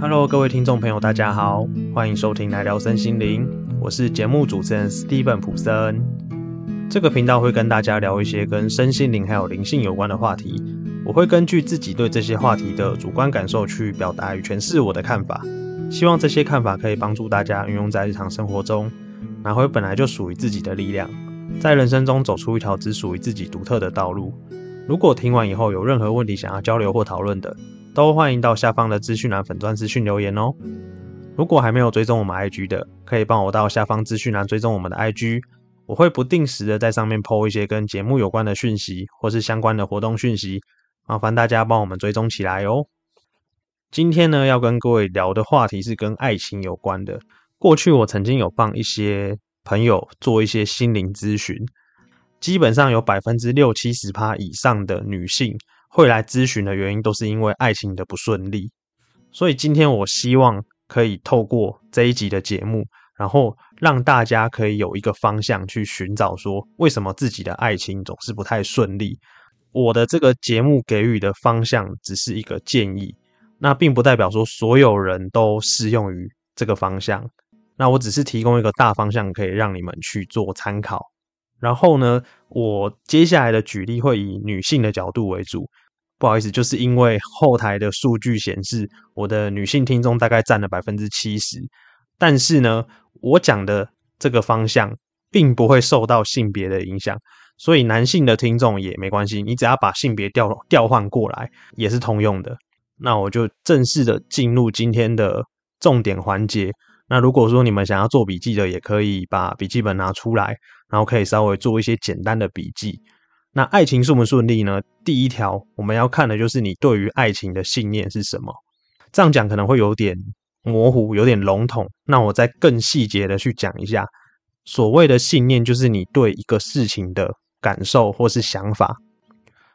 Hello，各位听众朋友，大家好，欢迎收听来聊身心灵，我是节目主持人 Steven 普森。这个频道会跟大家聊一些跟身心灵还有灵性有关的话题，我会根据自己对这些话题的主观感受去表达与诠释我的看法，希望这些看法可以帮助大家运用在日常生活中，拿回本来就属于自己的力量，在人生中走出一条只属于自己独特的道路。如果听完以后有任何问题想要交流或讨论的，都欢迎到下方的资讯栏粉钻资讯留言哦。如果还没有追踪我们 IG 的，可以帮我到下方资讯栏追踪我们的 IG，我会不定时的在上面 PO 一些跟节目有关的讯息，或是相关的活动讯息，麻烦大家帮我们追踪起来哦。今天呢，要跟各位聊的话题是跟爱情有关的。过去我曾经有帮一些朋友做一些心灵咨询。基本上有百分之六七十趴以上的女性会来咨询的原因，都是因为爱情的不顺利。所以今天我希望可以透过这一集的节目，然后让大家可以有一个方向去寻找，说为什么自己的爱情总是不太顺利。我的这个节目给予的方向只是一个建议，那并不代表说所有人都适用于这个方向。那我只是提供一个大方向，可以让你们去做参考。然后呢，我接下来的举例会以女性的角度为主。不好意思，就是因为后台的数据显示，我的女性听众大概占了百分之七十。但是呢，我讲的这个方向并不会受到性别的影响，所以男性的听众也没关系，你只要把性别调调换过来，也是通用的。那我就正式的进入今天的重点环节。那如果说你们想要做笔记的，也可以把笔记本拿出来。然后可以稍微做一些简单的笔记。那爱情顺不顺利呢？第一条我们要看的就是你对于爱情的信念是什么。这样讲可能会有点模糊，有点笼统。那我再更细节的去讲一下，所谓的信念就是你对一个事情的感受或是想法。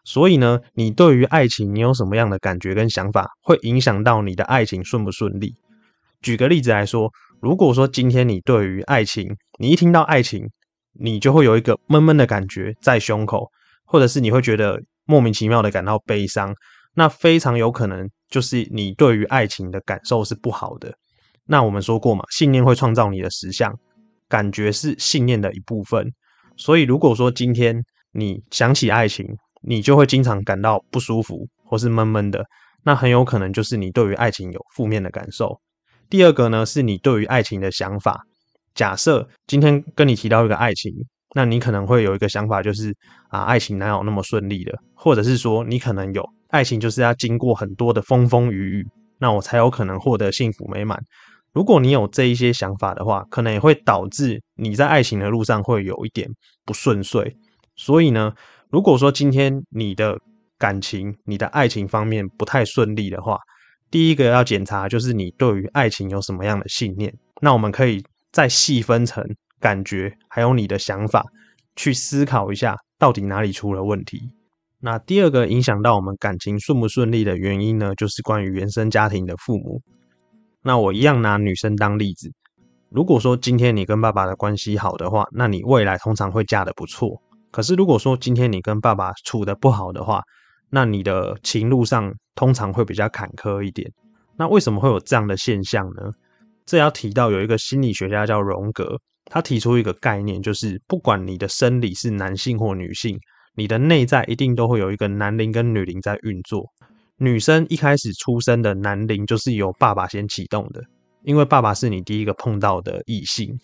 所以呢，你对于爱情你有什么样的感觉跟想法，会影响到你的爱情顺不顺利。举个例子来说，如果说今天你对于爱情，你一听到爱情，你就会有一个闷闷的感觉在胸口，或者是你会觉得莫名其妙的感到悲伤，那非常有可能就是你对于爱情的感受是不好的。那我们说过嘛，信念会创造你的实相，感觉是信念的一部分。所以如果说今天你想起爱情，你就会经常感到不舒服或是闷闷的，那很有可能就是你对于爱情有负面的感受。第二个呢，是你对于爱情的想法。假设今天跟你提到一个爱情，那你可能会有一个想法，就是啊，爱情哪有那么顺利的？或者是说，你可能有爱情就是要经过很多的风风雨雨，那我才有可能获得幸福美满。如果你有这一些想法的话，可能也会导致你在爱情的路上会有一点不顺遂。所以呢，如果说今天你的感情、你的爱情方面不太顺利的话，第一个要检查就是你对于爱情有什么样的信念。那我们可以。再细分成感觉，还有你的想法，去思考一下到底哪里出了问题。那第二个影响到我们感情顺不顺利的原因呢，就是关于原生家庭的父母。那我一样拿女生当例子。如果说今天你跟爸爸的关系好的话，那你未来通常会嫁得不错。可是如果说今天你跟爸爸处的不好的话，那你的情路上通常会比较坎坷一点。那为什么会有这样的现象呢？这要提到有一个心理学家叫荣格，他提出一个概念，就是不管你的生理是男性或女性，你的内在一定都会有一个男灵跟女灵在运作。女生一开始出生的男灵就是由爸爸先启动的，因为爸爸是你第一个碰到的异性。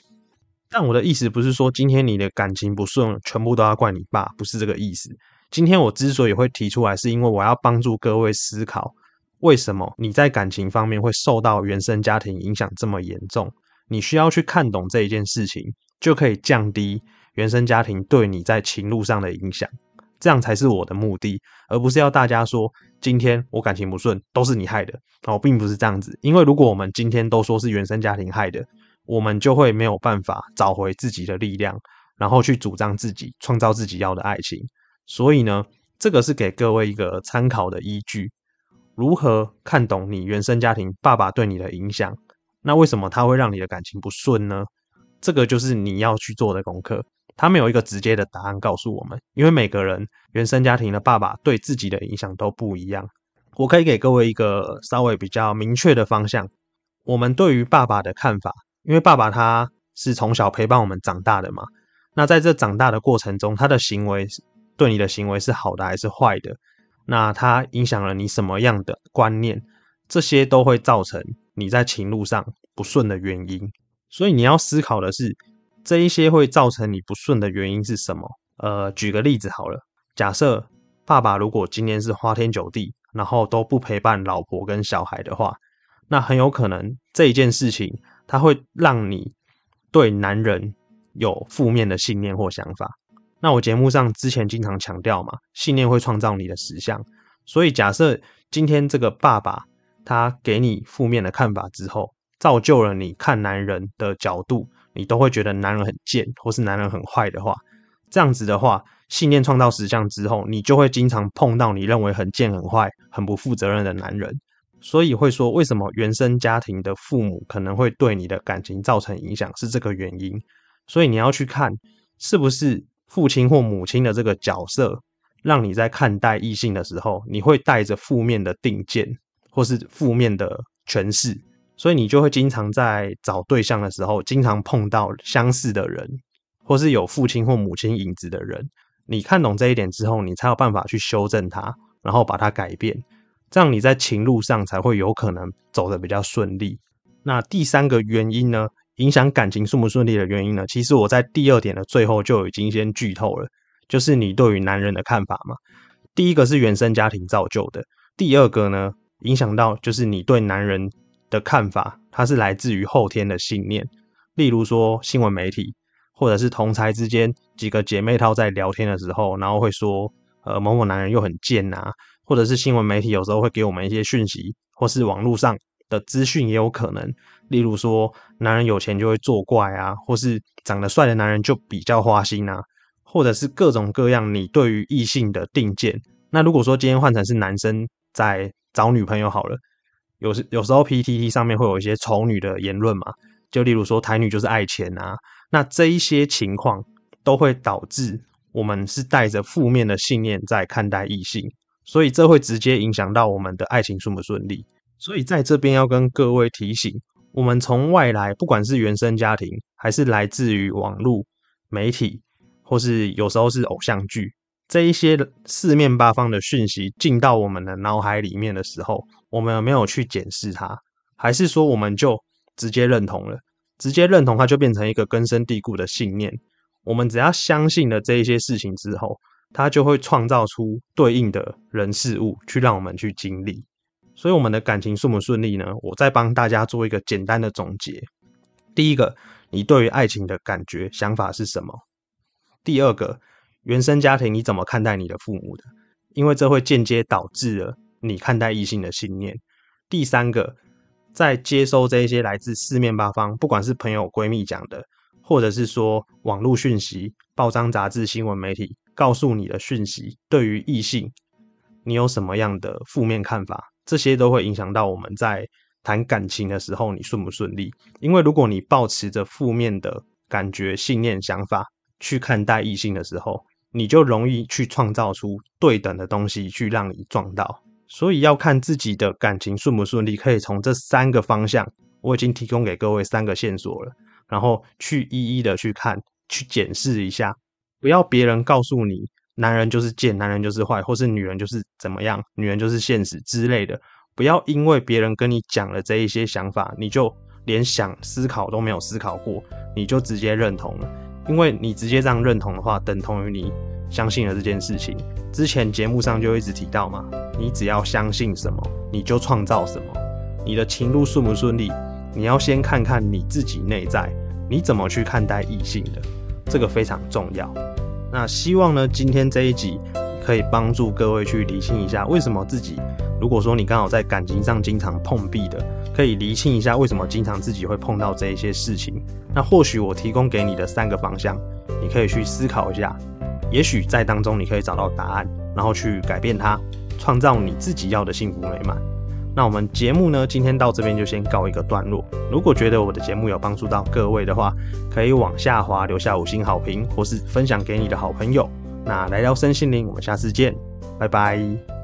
但我的意思不是说今天你的感情不顺，全部都要怪你爸，不是这个意思。今天我之所以会提出来，是因为我要帮助各位思考。为什么你在感情方面会受到原生家庭影响这么严重？你需要去看懂这一件事情，就可以降低原生家庭对你在情路上的影响。这样才是我的目的，而不是要大家说今天我感情不顺都是你害的。哦，并不是这样子。因为如果我们今天都说是原生家庭害的，我们就会没有办法找回自己的力量，然后去主张自己创造自己要的爱情。所以呢，这个是给各位一个参考的依据。如何看懂你原生家庭爸爸对你的影响？那为什么他会让你的感情不顺呢？这个就是你要去做的功课。他没有一个直接的答案告诉我们，因为每个人原生家庭的爸爸对自己的影响都不一样。我可以给各位一个稍微比较明确的方向。我们对于爸爸的看法，因为爸爸他是从小陪伴我们长大的嘛。那在这长大的过程中，他的行为对你的行为是好的还是坏的？那他影响了你什么样的观念？这些都会造成你在情路上不顺的原因。所以你要思考的是，这一些会造成你不顺的原因是什么？呃，举个例子好了，假设爸爸如果今天是花天酒地，然后都不陪伴老婆跟小孩的话，那很有可能这一件事情，他会让你对男人。有负面的信念或想法，那我节目上之前经常强调嘛，信念会创造你的实相。所以假设今天这个爸爸他给你负面的看法之后，造就了你看男人的角度，你都会觉得男人很贱或是男人很坏的话，这样子的话，信念创造实像之后，你就会经常碰到你认为很贱、很坏、很不负责任的男人。所以会说，为什么原生家庭的父母可能会对你的感情造成影响，是这个原因。所以你要去看，是不是父亲或母亲的这个角色，让你在看待异性的时候，你会带着负面的定见，或是负面的诠释，所以你就会经常在找对象的时候，经常碰到相似的人，或是有父亲或母亲影子的人。你看懂这一点之后，你才有办法去修正它，然后把它改变，这样你在情路上才会有可能走得比较顺利。那第三个原因呢？影响感情顺不顺利的原因呢？其实我在第二点的最后就已经先剧透了，就是你对于男人的看法嘛。第一个是原生家庭造就的，第二个呢，影响到就是你对男人的看法，它是来自于后天的信念。例如说新闻媒体，或者是同才之间几个姐妹套在聊天的时候，然后会说，呃，某某男人又很贱呐，或者是新闻媒体有时候会给我们一些讯息，或是网络上。的资讯也有可能，例如说，男人有钱就会作怪啊，或是长得帅的男人就比较花心啊，或者是各种各样你对于异性的定见。那如果说今天换成是男生在找女朋友好了，有时有时候 PTT 上面会有一些丑女的言论嘛，就例如说台女就是爱钱啊，那这一些情况都会导致我们是带着负面的信念在看待异性，所以这会直接影响到我们的爱情顺不顺利。所以在这边要跟各位提醒，我们从外来，不管是原生家庭，还是来自于网络媒体，或是有时候是偶像剧，这一些四面八方的讯息进到我们的脑海里面的时候，我们有没有去检视它？还是说我们就直接认同了？直接认同它就变成一个根深蒂固的信念？我们只要相信了这一些事情之后，它就会创造出对应的人事物，去让我们去经历。所以我们的感情顺不顺利呢？我再帮大家做一个简单的总结。第一个，你对于爱情的感觉、想法是什么？第二个，原生家庭你怎么看待你的父母的？因为这会间接导致了你看待异性的信念。第三个，在接收这些来自四面八方，不管是朋友、闺蜜讲的，或者是说网络讯息、报章、杂志、新闻媒体告诉你的讯息，对于异性，你有什么样的负面看法？这些都会影响到我们在谈感情的时候，你顺不顺利？因为如果你保持着负面的感觉、信念、想法去看待异性的时候，你就容易去创造出对等的东西去让你撞到。所以要看自己的感情顺不顺利，可以从这三个方向，我已经提供给各位三个线索了，然后去一一的去看、去检视一下，不要别人告诉你。男人就是贱，男人就是坏，或是女人就是怎么样，女人就是现实之类的。不要因为别人跟你讲了这一些想法，你就连想思考都没有思考过，你就直接认同了。因为你直接这样认同的话，等同于你相信了这件事情。之前节目上就一直提到嘛，你只要相信什么，你就创造什么。你的情路顺不顺利，你要先看看你自己内在，你怎么去看待异性的，这个非常重要。那希望呢，今天这一集可以帮助各位去理清一下，为什么自己如果说你刚好在感情上经常碰壁的，可以理清一下为什么经常自己会碰到这一些事情。那或许我提供给你的三个方向，你可以去思考一下，也许在当中你可以找到答案，然后去改变它，创造你自己要的幸福美满。那我们节目呢，今天到这边就先告一个段落。如果觉得我的节目有帮助到各位的话，可以往下滑留下五星好评，或是分享给你的好朋友。那来聊身心灵，我们下次见，拜拜。